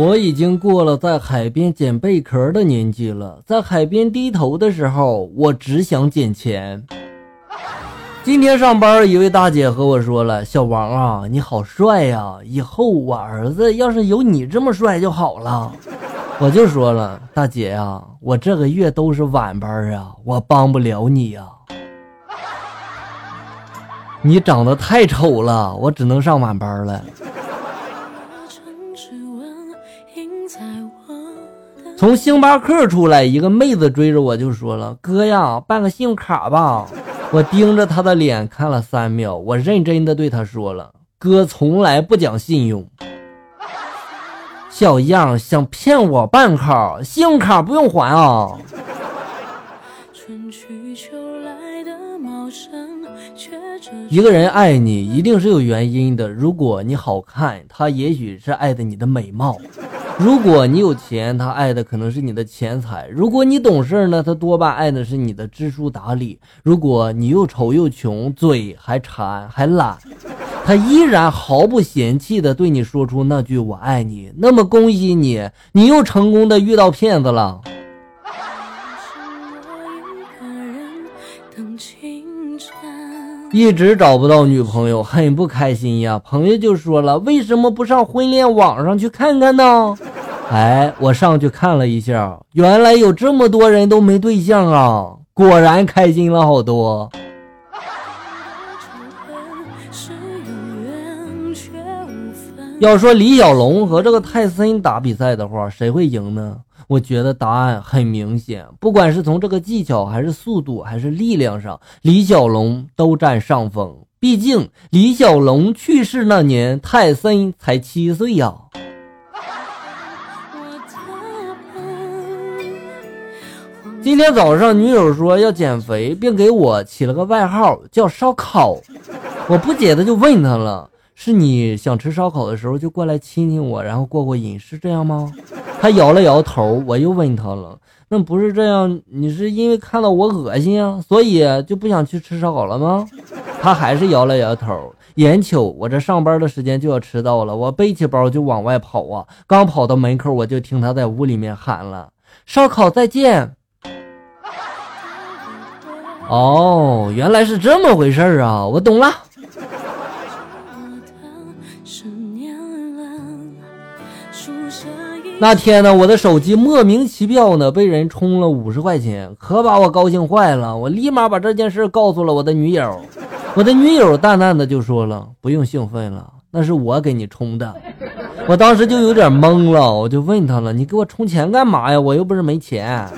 我已经过了在海边捡贝壳的年纪了，在海边低头的时候，我只想捡钱。今天上班，一位大姐和我说了：“小王啊，你好帅呀！以后我儿子要是有你这么帅就好了。”我就说了：“大姐呀，我这个月都是晚班啊，我帮不了你呀。你长得太丑了，我只能上晚班了。”从星巴克出来，一个妹子追着我就说了：“哥呀，办个信用卡吧。”我盯着她的脸看了三秒，我认真的对她说了：“哥从来不讲信用。”小样，想骗我办卡，信用卡不用还啊！一个人爱你，一定是有原因的。如果你好看，他也许是爱的你的美貌。如果你有钱，他爱的可能是你的钱财；如果你懂事呢，他多半爱的是你的知书达理；如果你又丑又穷，嘴还馋还懒，他依然毫不嫌弃的对你说出那句“我爱你”。那么恭喜你，你又成功的遇到骗子了。一直找不到女朋友，很不开心呀。朋友就说了：“为什么不上婚恋网上去看看呢？” 哎，我上去看了一下，原来有这么多人都没对象啊！果然开心了好多。要说李小龙和这个泰森打比赛的话，谁会赢呢？我觉得答案很明显，不管是从这个技巧，还是速度，还是力量上，李小龙都占上风。毕竟李小龙去世那年，泰森才七岁呀。今天早上，女友说要减肥，并给我起了个外号叫烧烤。我不解的就问他了：“是你想吃烧烤的时候就过来亲亲我，然后过过瘾，是这样吗？”他摇了摇头，我又问他了，那不是这样？你是因为看到我恶心啊，所以就不想去吃烧烤了吗？他还是摇了摇头。眼瞅我这上班的时间就要迟到了，我背起包就往外跑啊！刚跑到门口，我就听他在屋里面喊了：“烧烤再见。”哦，原来是这么回事啊！我懂了。那天呢，我的手机莫名其妙呢被人充了五十块钱，可把我高兴坏了。我立马把这件事告诉了我的女友，我的女友淡淡的就说了：“不用兴奋了，那是我给你充的。”我当时就有点懵了，我就问他了：“你给我充钱干嘛呀？我又不是没钱。”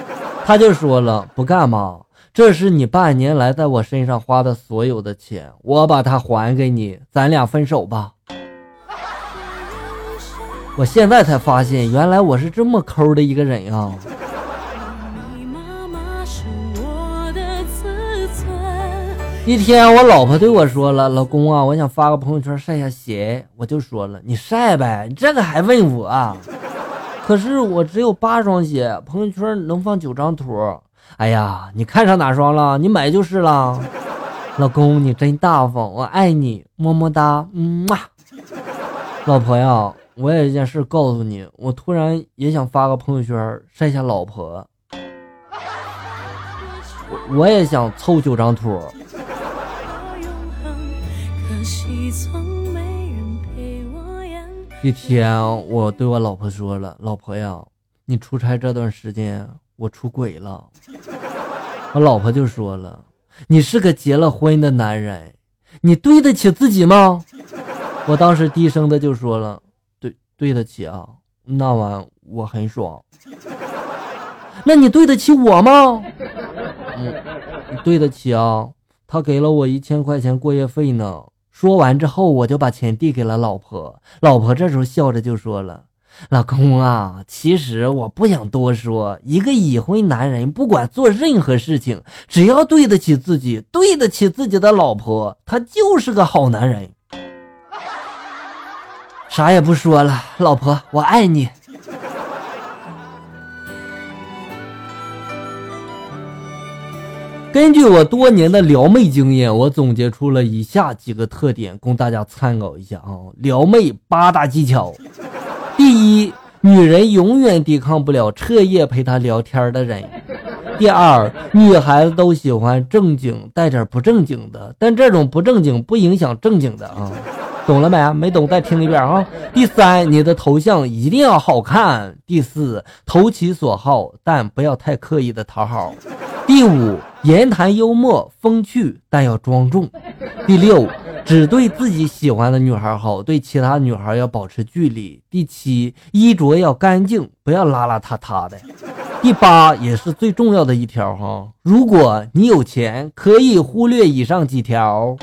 他就说了：“不干嘛，这是你半年来在我身上花的所有的钱，我把它还给你，咱俩分手吧。”我现在才发现，原来我是这么抠的一个人啊！一天，我老婆对我说了：“老公啊，我想发个朋友圈晒下鞋。”我就说了：“你晒呗，你这个还问我？可是我只有八双鞋，朋友圈能放九张图。哎呀，你看上哪双了？你买就是了。老公，你真大方，我爱你，么么哒，嗯嘛。老婆呀。我有一件事告诉你，我突然也想发个朋友圈晒下老婆，我我也想凑九张图。一天，我对我老婆说了：“老婆呀，你出差这段时间我出轨了。”我老婆就说了：“你是个结了婚的男人，你对得起自己吗？”我当时低声的就说了。对对得起啊，那晚我很爽。那你对得起我吗？嗯，对得起啊。他给了我一千块钱过夜费呢。说完之后，我就把钱递给了老婆。老婆这时候笑着就说了：“老公啊，其实我不想多说。一个已婚男人，不管做任何事情，只要对得起自己，对得起自己的老婆，他就是个好男人。”啥也不说了，老婆，我爱你。根据我多年的撩妹经验，我总结出了以下几个特点，供大家参考一下啊。撩妹八大技巧：第一，女人永远抵抗不了彻夜陪她聊天的人。第二，女孩子都喜欢正经带点不正经的，但这种不正经不影响正经的啊，懂了没？没懂再听一遍啊。第三，你的头像一定要好看。第四，投其所好，但不要太刻意的讨好。第五，言谈幽默风趣，但要庄重。第六，只对自己喜欢的女孩好，对其他女孩要保持距离。第七，衣着要干净，不要邋邋遢遢的。第八也是最重要的一条哈，如果你有钱，可以忽略以上几条。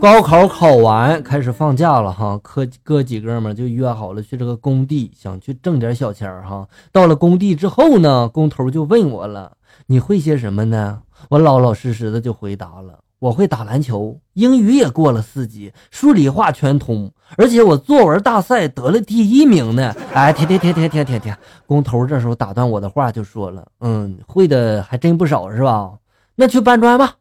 高考考完，开始放假了哈，哥哥几哥们就约好了去这个工地，想去挣点小钱哈。到了工地之后呢，工头就问我了：“你会些什么呢？”我老老实实的就回答了。我会打篮球，英语也过了四级，数理化全通，而且我作文大赛得了第一名呢！哎，停停停停停停停！工头这时候打断我的话，就说了：“嗯，会的还真不少，是吧？那去搬砖吧。”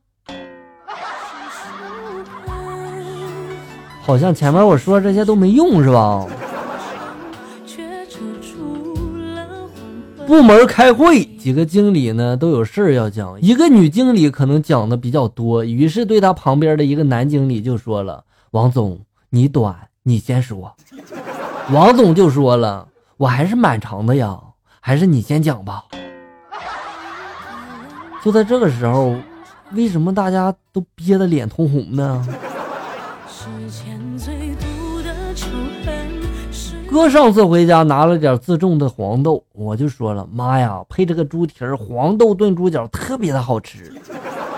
好像前面我说这些都没用，是吧？部门开会，几个经理呢都有事儿要讲。一个女经理可能讲的比较多，于是对她旁边的一个男经理就说了：“王总，你短，你先说。”王总就说了：“我还是蛮长的呀，还是你先讲吧。”就在这个时候，为什么大家都憋得脸通红呢？哥上次回家拿了点自种的黄豆，我就说了：“妈呀，配这个猪蹄儿，黄豆炖猪脚特别的好吃。”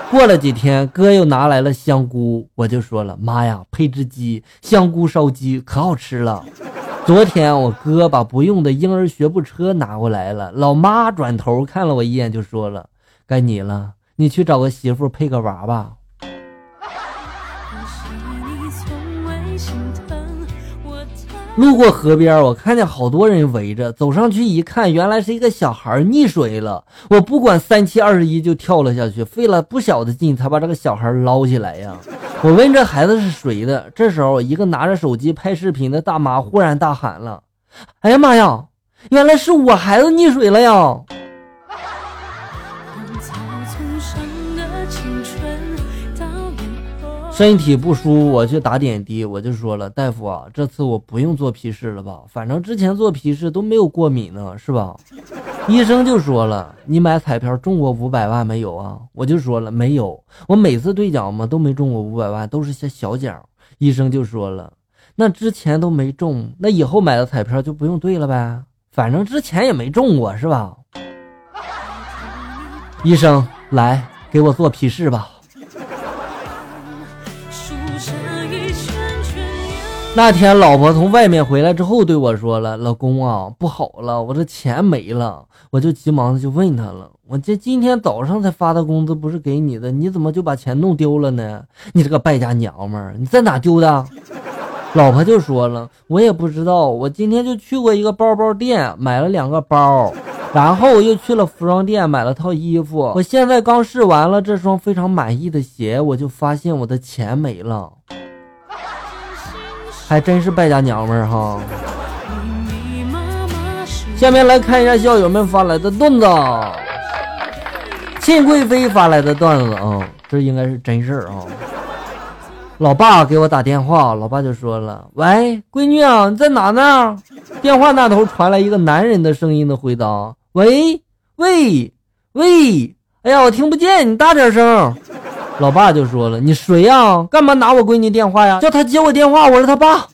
过了几天，哥又拿来了香菇，我就说了：“妈呀，配只鸡，香菇烧鸡可好吃了。”昨天我哥把不用的婴儿学步车拿过来了，老妈转头看了我一眼，就说了：“该你了，你去找个媳妇配个娃吧。”路过河边，我看见好多人围着，走上去一看，原来是一个小孩溺水了。我不管三七二十一就跳了下去，费了不小的劲才把这个小孩捞起来呀。我问这孩子是谁的，这时候一个拿着手机拍视频的大妈忽然大喊了：“哎呀妈呀，原来是我孩子溺水了呀！”身体不舒服，我去打点滴，我就说了，大夫啊，这次我不用做皮试了吧？反正之前做皮试都没有过敏呢，是吧？医生就说了，你买彩票中过五百万没有啊？我就说了没有，我每次兑奖嘛都没中过五百万，都是些小奖。医生就说了，那之前都没中，那以后买的彩票就不用兑了呗？反正之前也没中过，是吧？医生，来给我做皮试吧。那天老婆从外面回来之后对我说了：“老公啊，不好了，我这钱没了。”我就急忙的就问他了：“我这今天早上才发的工资不是给你的，你怎么就把钱弄丢了呢？你这个败家娘们儿，你在哪丢的？”老婆就说了：“我也不知道，我今天就去过一个包包店买了两个包，然后我又去了服装店买了套衣服。我现在刚试完了这双非常满意的鞋，我就发现我的钱没了。”还真是败家娘们儿哈！下面来看一下校友们发来的段子。庆贵妃发来的段子啊，这应该是真事儿啊。老爸给我打电话，老爸就说了：“喂，闺女啊，你在哪呢？”电话那头传来一个男人的声音的回答：“喂喂喂，哎呀，我听不见，你大点声。”老爸就说了：“你谁呀？干嘛拿我闺女电话呀？叫她接我电话，我是她爸。”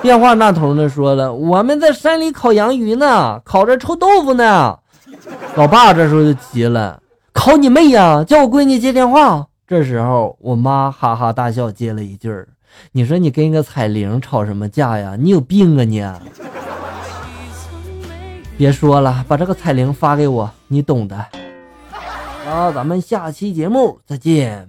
电话那头呢说了：“我们在山里烤洋芋呢，烤着臭豆腐呢。”老爸这时候就急了：“烤你妹呀！叫我闺女接电话。”这时候我妈哈哈大笑接了一句：“你说你跟个彩铃吵什么架呀？你有病啊你！”别说了，把这个彩铃发给我，你懂的。好，咱们下期节目再见。